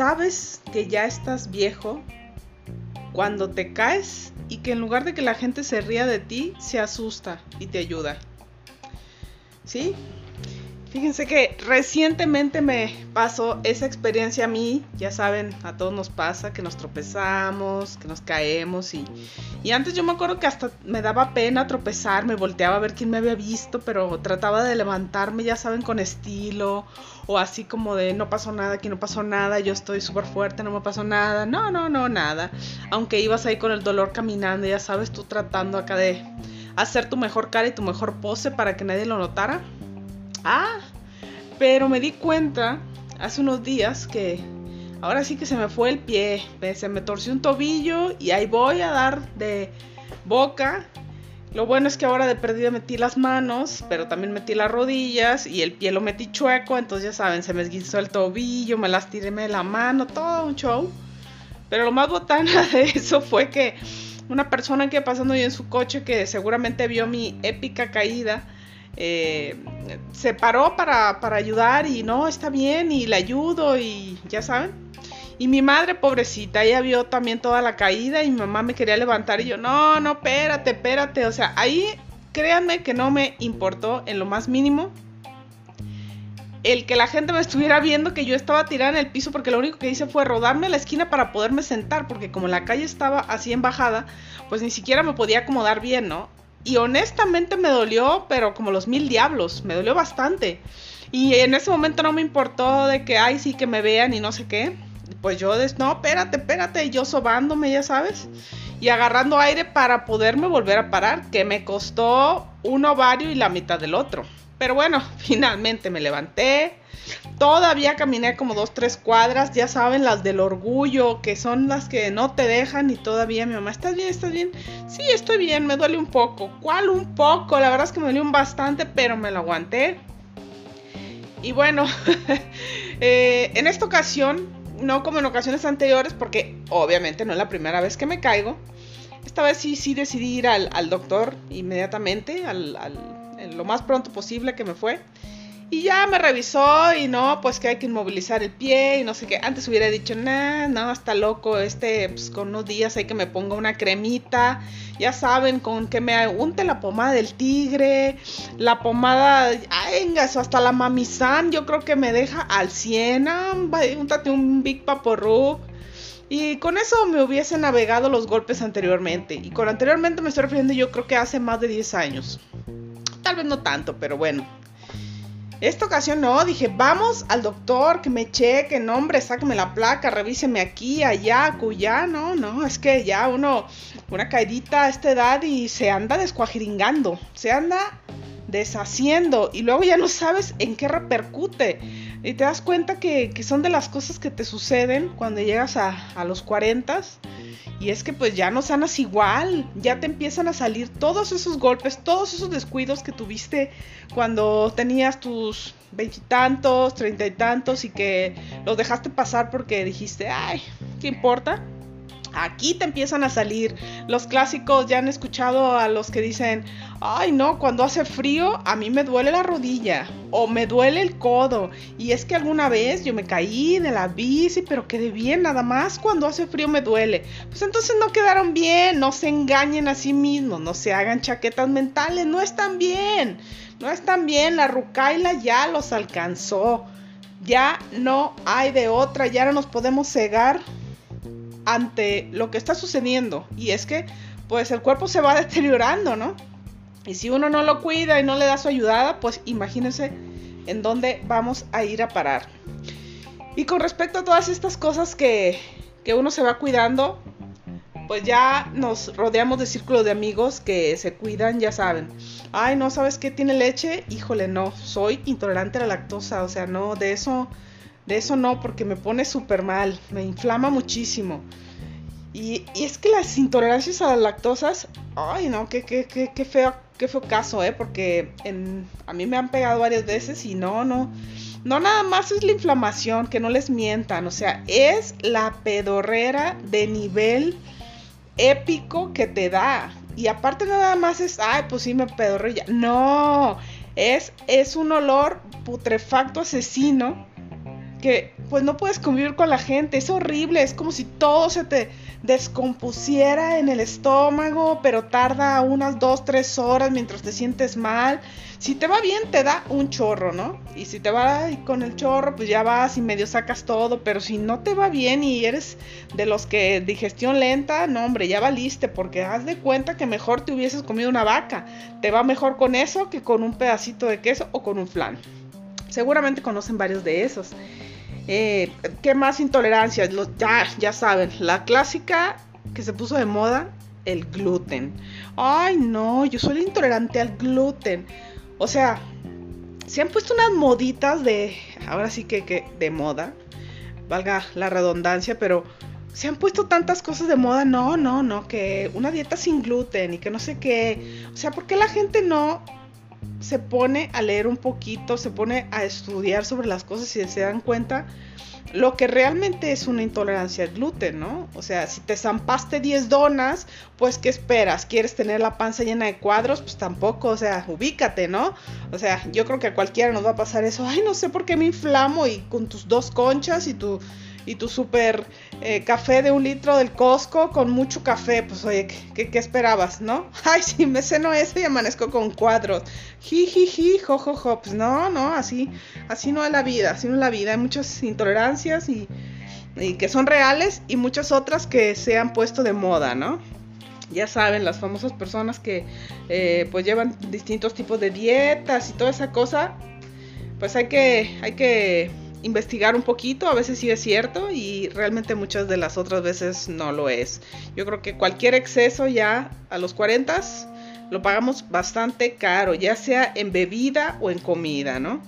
sabes que ya estás viejo, cuando te caes y que en lugar de que la gente se ría de ti, se asusta y te ayuda. ¿Sí? Fíjense que recientemente me pasó esa experiencia a mí, ya saben, a todos nos pasa que nos tropezamos, que nos caemos y, y antes yo me acuerdo que hasta me daba pena tropezar, me volteaba a ver quién me había visto, pero trataba de levantarme, ya saben, con estilo o así como de no pasó nada, aquí no pasó nada, yo estoy súper fuerte, no me pasó nada, no, no, no, nada. Aunque ibas ahí con el dolor caminando, ya sabes, tú tratando acá de hacer tu mejor cara y tu mejor pose para que nadie lo notara. Ah, pero me di cuenta hace unos días que ahora sí que se me fue el pie, se me torció un tobillo y ahí voy a dar de boca. Lo bueno es que ahora de perdida metí las manos, pero también metí las rodillas y el pie lo metí chueco, entonces ya saben, se me esguinzó el tobillo, me lastimé la mano, todo un show. Pero lo más botana de eso fue que una persona que pasando yo en su coche que seguramente vio mi épica caída, eh, se paró para, ayudar y no, está bien y le ayudo y ya saben. Y mi madre, pobrecita, ella vio también toda la caída y mi mamá me quería levantar y yo, no, no, espérate, espérate. O sea, ahí créanme que no me importó en lo más mínimo el que la gente me estuviera viendo que yo estaba tirada en el piso porque lo único que hice fue rodarme a la esquina para poderme sentar porque como la calle estaba así en bajada, pues ni siquiera me podía acomodar bien, ¿no? Y honestamente me dolió, pero como los mil diablos, me dolió bastante. Y en ese momento no me importó de que, ay, sí, que me vean y no sé qué. Pues yo, no, espérate, espérate, yo sobándome, ya sabes. Y agarrando aire para poderme volver a parar, que me costó un ovario y la mitad del otro. Pero bueno, finalmente me levanté, Todavía caminé como dos, tres cuadras, ya saben, las del orgullo, que son las que no te dejan y todavía mi mamá, ¿estás bien? ¿Estás bien? Sí, estoy bien, me duele un poco. ¿Cuál un poco? La verdad es que me duele un bastante, pero me lo aguanté. Y bueno, eh, en esta ocasión, no como en ocasiones anteriores, porque obviamente no es la primera vez que me caigo, esta vez sí, sí decidí ir al, doctor inmediatamente, al, lo más pronto posible que me fue. Y ya me revisó y no, pues que hay que inmovilizar el pie y no sé qué. Antes hubiera dicho, nah, no, está loco, este, pues con unos días hay que me ponga una cremita. Ya saben, con que me unte la pomada del tigre, la pomada, ay, venga, eso hasta la mamizán, yo creo que me deja al 100. untate un Big Papo Y con eso me hubiese navegado los golpes anteriormente. Y con anteriormente me estoy refiriendo yo creo que hace más de 10 años. Tal vez no tanto, pero bueno. Esta ocasión no, dije, vamos al doctor, que me cheque, nombre, sáqueme la placa, revíseme aquí, allá, acullá, no, no, es que ya uno, una caidita a esta edad y se anda descuajiringando, se anda deshaciendo y luego ya no sabes en qué repercute. Y te das cuenta que, son de las cosas que te suceden cuando llegas a, a los 40 y es que pues ya no sanas igual, ya te empiezan a salir todos esos golpes, todos esos descuidos que tuviste cuando tenías tus veintitantos, treinta y tantos y que los dejaste pasar porque dijiste, ay, ¿qué importa? Aquí te empiezan a salir los clásicos, ya han escuchado a los que dicen, ay no, cuando hace frío a mí me duele la rodilla o me duele el codo. Y es que alguna vez yo me caí de la bici, pero quedé bien, nada más cuando hace frío me duele. Pues entonces no quedaron bien, no se engañen a sí mismos, no se hagan chaquetas mentales, no están bien, no están bien, la rucaila ya los alcanzó. Ya no hay de otra, ya no nos podemos cegar ante lo que está sucediendo. Y es que, pues el cuerpo se va deteriorando, ¿no? Y si uno no lo cuida y no le da su ayudada, pues imagínense en dónde vamos a ir a parar. Y con respecto a todas estas cosas que, que uno se va cuidando, pues ya nos rodeamos de círculos de amigos que se cuidan, ya saben. Ay, no, ¿sabes qué tiene leche? Híjole, no, soy intolerante a la lactosa, o sea, no, de eso de eso no, porque me pone súper mal, me inflama muchísimo. Y, es que las intolerancias a las lactosas, ay no, qué, qué, qué, qué feo, qué feo caso, ¿eh? Porque en, a mí me han pegado varias veces y no, no. No nada más es la inflamación, que no les mientan, o sea, es la pedorrera de nivel épico que te da. Y aparte nada más es, ay, pues sí me pedorré No, es, es un olor putrefacto asesino que pues no puedes convivir con la gente, es horrible, es como si todo se te descompusiera en el estómago, pero tarda unas 2, 3 horas mientras te sientes mal. Si te va bien, te da un chorro, ¿no? Y si te va con el chorro, pues ya vas y medio sacas todo, pero si no te va bien y eres de los que digestión lenta, no, hombre, ya valiste, porque haz de cuenta que mejor te hubieses comido una vaca. Te va mejor con eso que con un pedacito de queso o con un flan. Seguramente conocen varios de esos. Eh, ¿Qué más intolerancias? ya, ya saben, la clásica que se puso de moda, el gluten. Ay, no, yo soy intolerante al gluten. O sea, se han puesto unas moditas de, ahora sí que de moda, valga la redundancia, pero se han puesto tantas cosas de moda, no, no, no, que una dieta sin gluten y que no sé qué. O sea, ¿por qué la gente no se pone a leer un poquito, se pone a estudiar sobre las cosas y se dan cuenta lo que realmente es una intolerancia al gluten, ¿no? O sea, si te zampaste 10 donas, pues ¿qué esperas? ¿Quieres tener la panza llena de cuadros? Pues tampoco, o sea, ubícate, ¿no? O sea, yo creo que a cualquiera nos va a pasar eso. Ay, no sé por qué me inflamo y con tus dos conchas y tu y tu super eh, café de un litro del Costco con mucho café, pues oye, ¿qué, esperabas, no? Ay, si me ceno eso y amanezco con cuadros. Jijiji, jojojo, pues no, no, así, así no es la vida, así no es la vida. Hay muchas intolerancias y, que son reales y muchas otras que se han puesto de moda, ¿no? ya saben, las famosas personas que eh, pues llevan distintos tipos de dietas y toda esa cosa, pues hay que, hay que investigar un poquito, a veces sí es cierto y realmente muchas de las otras veces no lo es. Yo creo que cualquier exceso ya a los 40 lo pagamos bastante caro, ya sea en bebida o en comida, ¿no?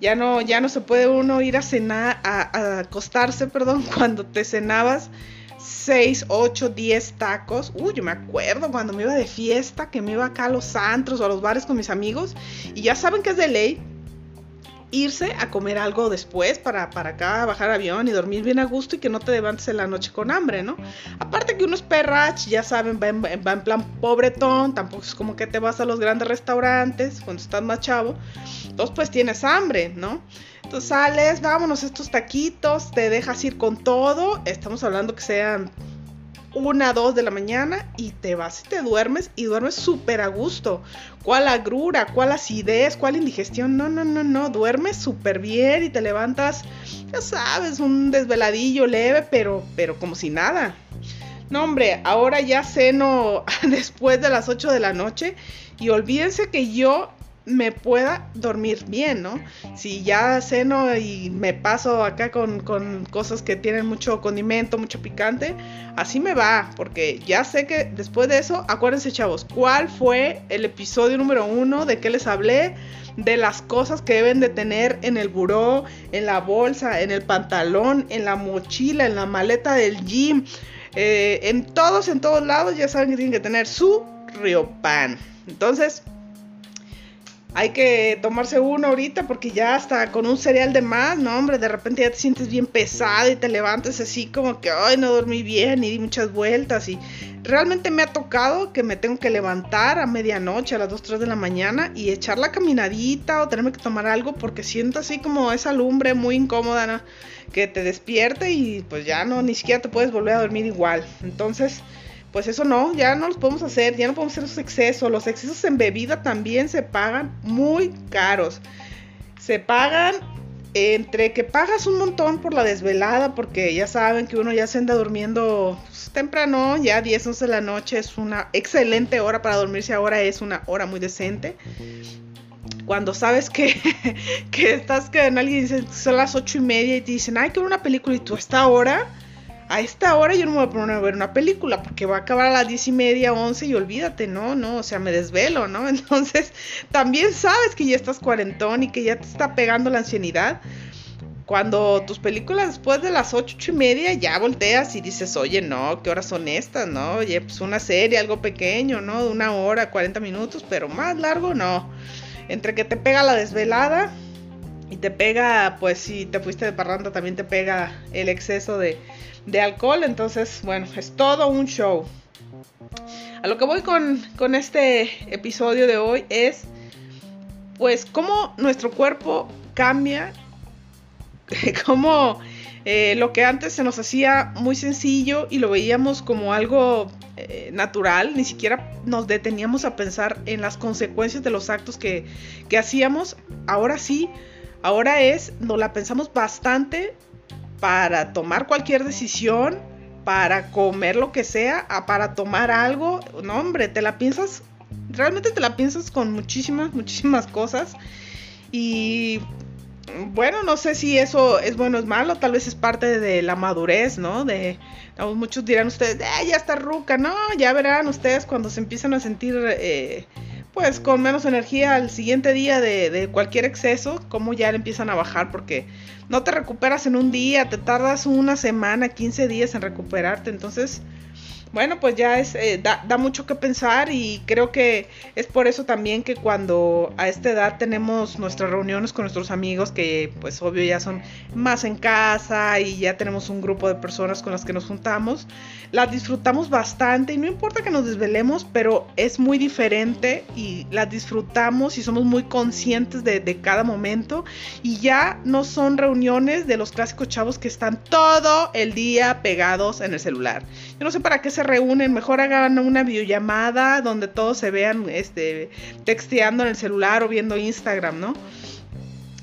Ya no, ya no se puede uno ir a cenar, a, acostarse, perdón, cuando te cenabas 6, 8, 10 tacos. Uy, yo me acuerdo cuando me iba de fiesta, que me iba acá a los antros o a los bares con mis amigos. Y ya saben que es de ley irse a comer algo después para, para acá bajar avión y dormir bien a gusto y que no te levantes en la noche con hambre, ¿no? Aparte que unos perrach, ya saben, va en, va en plan pobretón, tampoco es como que te vas a los grandes restaurantes cuando estás más chavo, entonces pues tienes hambre, ¿no? Entonces sales, vámonos estos taquitos, te dejas ir con todo, estamos hablando que sean una, dos de la mañana y te vas y te duermes y duermes súper a gusto. ¿Cuál agrura? ¿Cuál acidez? ¿Cuál indigestión? No, no, no, no. Duermes súper bien y te levantas, ya sabes, un desveladillo leve, pero, pero como si nada. No, hombre, ahora ya ceno después de las 8 de la noche y olvídense que yo me pueda dormir bien, ¿no? Si ya ceno y me paso acá con, cosas que tienen mucho condimento, mucho picante, así me va, porque ya sé que después de eso, acuérdense chavos, ¿cuál fue el episodio número uno de qué les hablé? De las cosas que deben de tener en el buró, en la bolsa, en el pantalón, en la mochila, en la maleta del gym, eh, en todos, en todos lados, ya saben que tienen que tener su riopan. Entonces, hay que tomarse uno ahorita porque ya hasta con un cereal de más, no hombre, de repente ya te sientes bien pesado y te levantas así como que, ay, no dormí bien y di muchas vueltas y realmente me ha tocado que me tengo que levantar a medianoche, a las 2, 3 de la mañana y echar la caminadita o tenerme que tomar algo porque siento así como esa lumbre muy incómoda, ¿no? Que te despierte y pues ya no, ni siquiera te puedes volver a dormir igual. Entonces pues eso no, ya no los podemos hacer, ya no podemos hacer esos excesos. Los excesos en bebida también se pagan muy caros. Se pagan entre que pagas un montón por la desvelada, porque ya saben que uno ya se anda durmiendo pues, temprano, ya 10, 11 de la noche es una excelente hora para dormirse ahora, es una hora muy decente. Cuando sabes que, que estás con alguien y dice, son las 8 y media y te dicen, ay, que ver una película y tú a esta hora a esta hora yo no me voy a poner a ver una película porque va a acabar a las diez y media, once y olvídate, no, no, o sea, me desvelo, ¿no? Entonces, también sabes que ya estás cuarentón y que ya te está pegando la ancianidad. Cuando tus películas después de las ocho, ocho y media ya volteas y dices, oye, no, ¿qué horas son estas? No, oye, pues una serie, algo pequeño, ¿no? De una hora, 40 minutos, pero más largo, no. Entre que te pega la desvelada y te pega, pues si te fuiste de parranda, también te pega el exceso de, de alcohol. Entonces, bueno, es todo un show. A lo que voy con, con este episodio de hoy es, pues, cómo nuestro cuerpo cambia, cómo Eh, lo que antes se nos hacía muy sencillo y lo veíamos como algo eh, natural, ni siquiera nos deteníamos a pensar en las consecuencias de los actos que, que hacíamos, ahora sí, ahora es, nos la pensamos bastante para tomar cualquier decisión, para comer lo que sea, para tomar algo, no hombre, te la piensas, realmente te la piensas con muchísimas, muchísimas cosas. Y bueno, no sé si eso es bueno o es malo, tal vez es parte de la madurez, ¿no? De muchos dirán ustedes, eh, ya está ruca, no, ya verán ustedes cuando se empiezan a sentir eh, pues con menos energía al siguiente día de, de cualquier exceso, cómo ya le empiezan a bajar porque no te recuperas en un día, te tardas una semana, 15 días en recuperarte, entonces bueno, pues ya es, eh, da, mucho que pensar y creo que es por eso también que cuando a esta edad tenemos nuestras reuniones con nuestros amigos, que pues obvio ya son más en casa y ya tenemos un grupo de personas con las que nos juntamos, las disfrutamos bastante y no importa que nos desvelemos, pero es muy diferente y las disfrutamos y somos muy conscientes de, de cada momento y ya no son reuniones de los clásicos chavos que están todo el día pegados en el celular. Yo no sé para qué se reúnen, mejor hagan una videollamada donde todos se vean este, texteando en el celular o viendo Instagram, ¿no?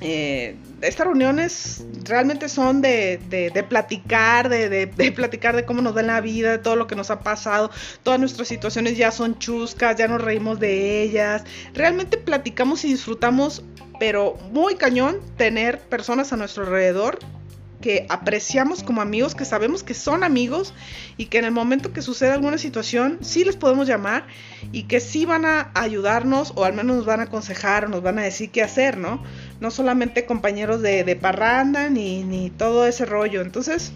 Eh, estas reuniones realmente son de, de, platicar, de, de, platicar de cómo nos da la vida, de todo lo que nos ha pasado, todas nuestras situaciones ya son chuscas, ya nos reímos de ellas, realmente platicamos y disfrutamos, pero muy cañón tener personas a nuestro alrededor que apreciamos como amigos, que sabemos que son amigos y que en el momento que sucede alguna situación sí les podemos llamar y que sí van a ayudarnos o al menos nos van a aconsejar o nos van a decir qué hacer, ¿no? No solamente compañeros de, de parranda ni, ni todo ese rollo. Entonces,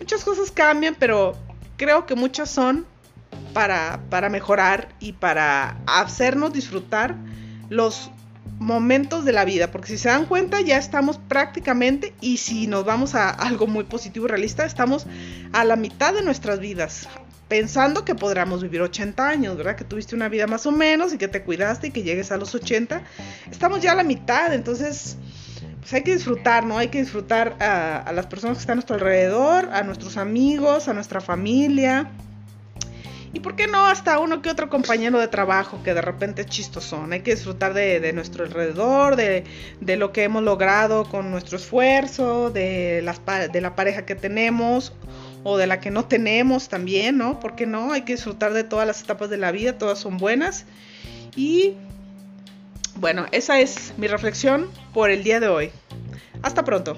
muchas cosas cambian, pero creo que muchas son para, para mejorar y para hacernos disfrutar los momentos de la vida, porque si se dan cuenta ya estamos prácticamente, y si nos vamos a algo muy positivo y realista, estamos a la mitad de nuestras vidas, pensando que podríamos vivir 80 años, ¿verdad? Que tuviste una vida más o menos y que te cuidaste y que llegues a los 80, estamos ya a la mitad, entonces pues hay que disfrutar, ¿no? Hay que disfrutar a, a las personas que están a nuestro alrededor, a nuestros amigos, a nuestra familia y por qué no hasta uno que otro compañero de trabajo que de repente es chistosón. Hay que disfrutar de, nuestro alrededor, de, lo que hemos logrado con nuestro esfuerzo, de, las, de la pareja que tenemos o de la que no tenemos también, ¿no? ¿Por qué no? Hay que disfrutar de todas las etapas de la vida, todas son buenas. Y bueno, esa es mi reflexión por el día de hoy. Hasta pronto.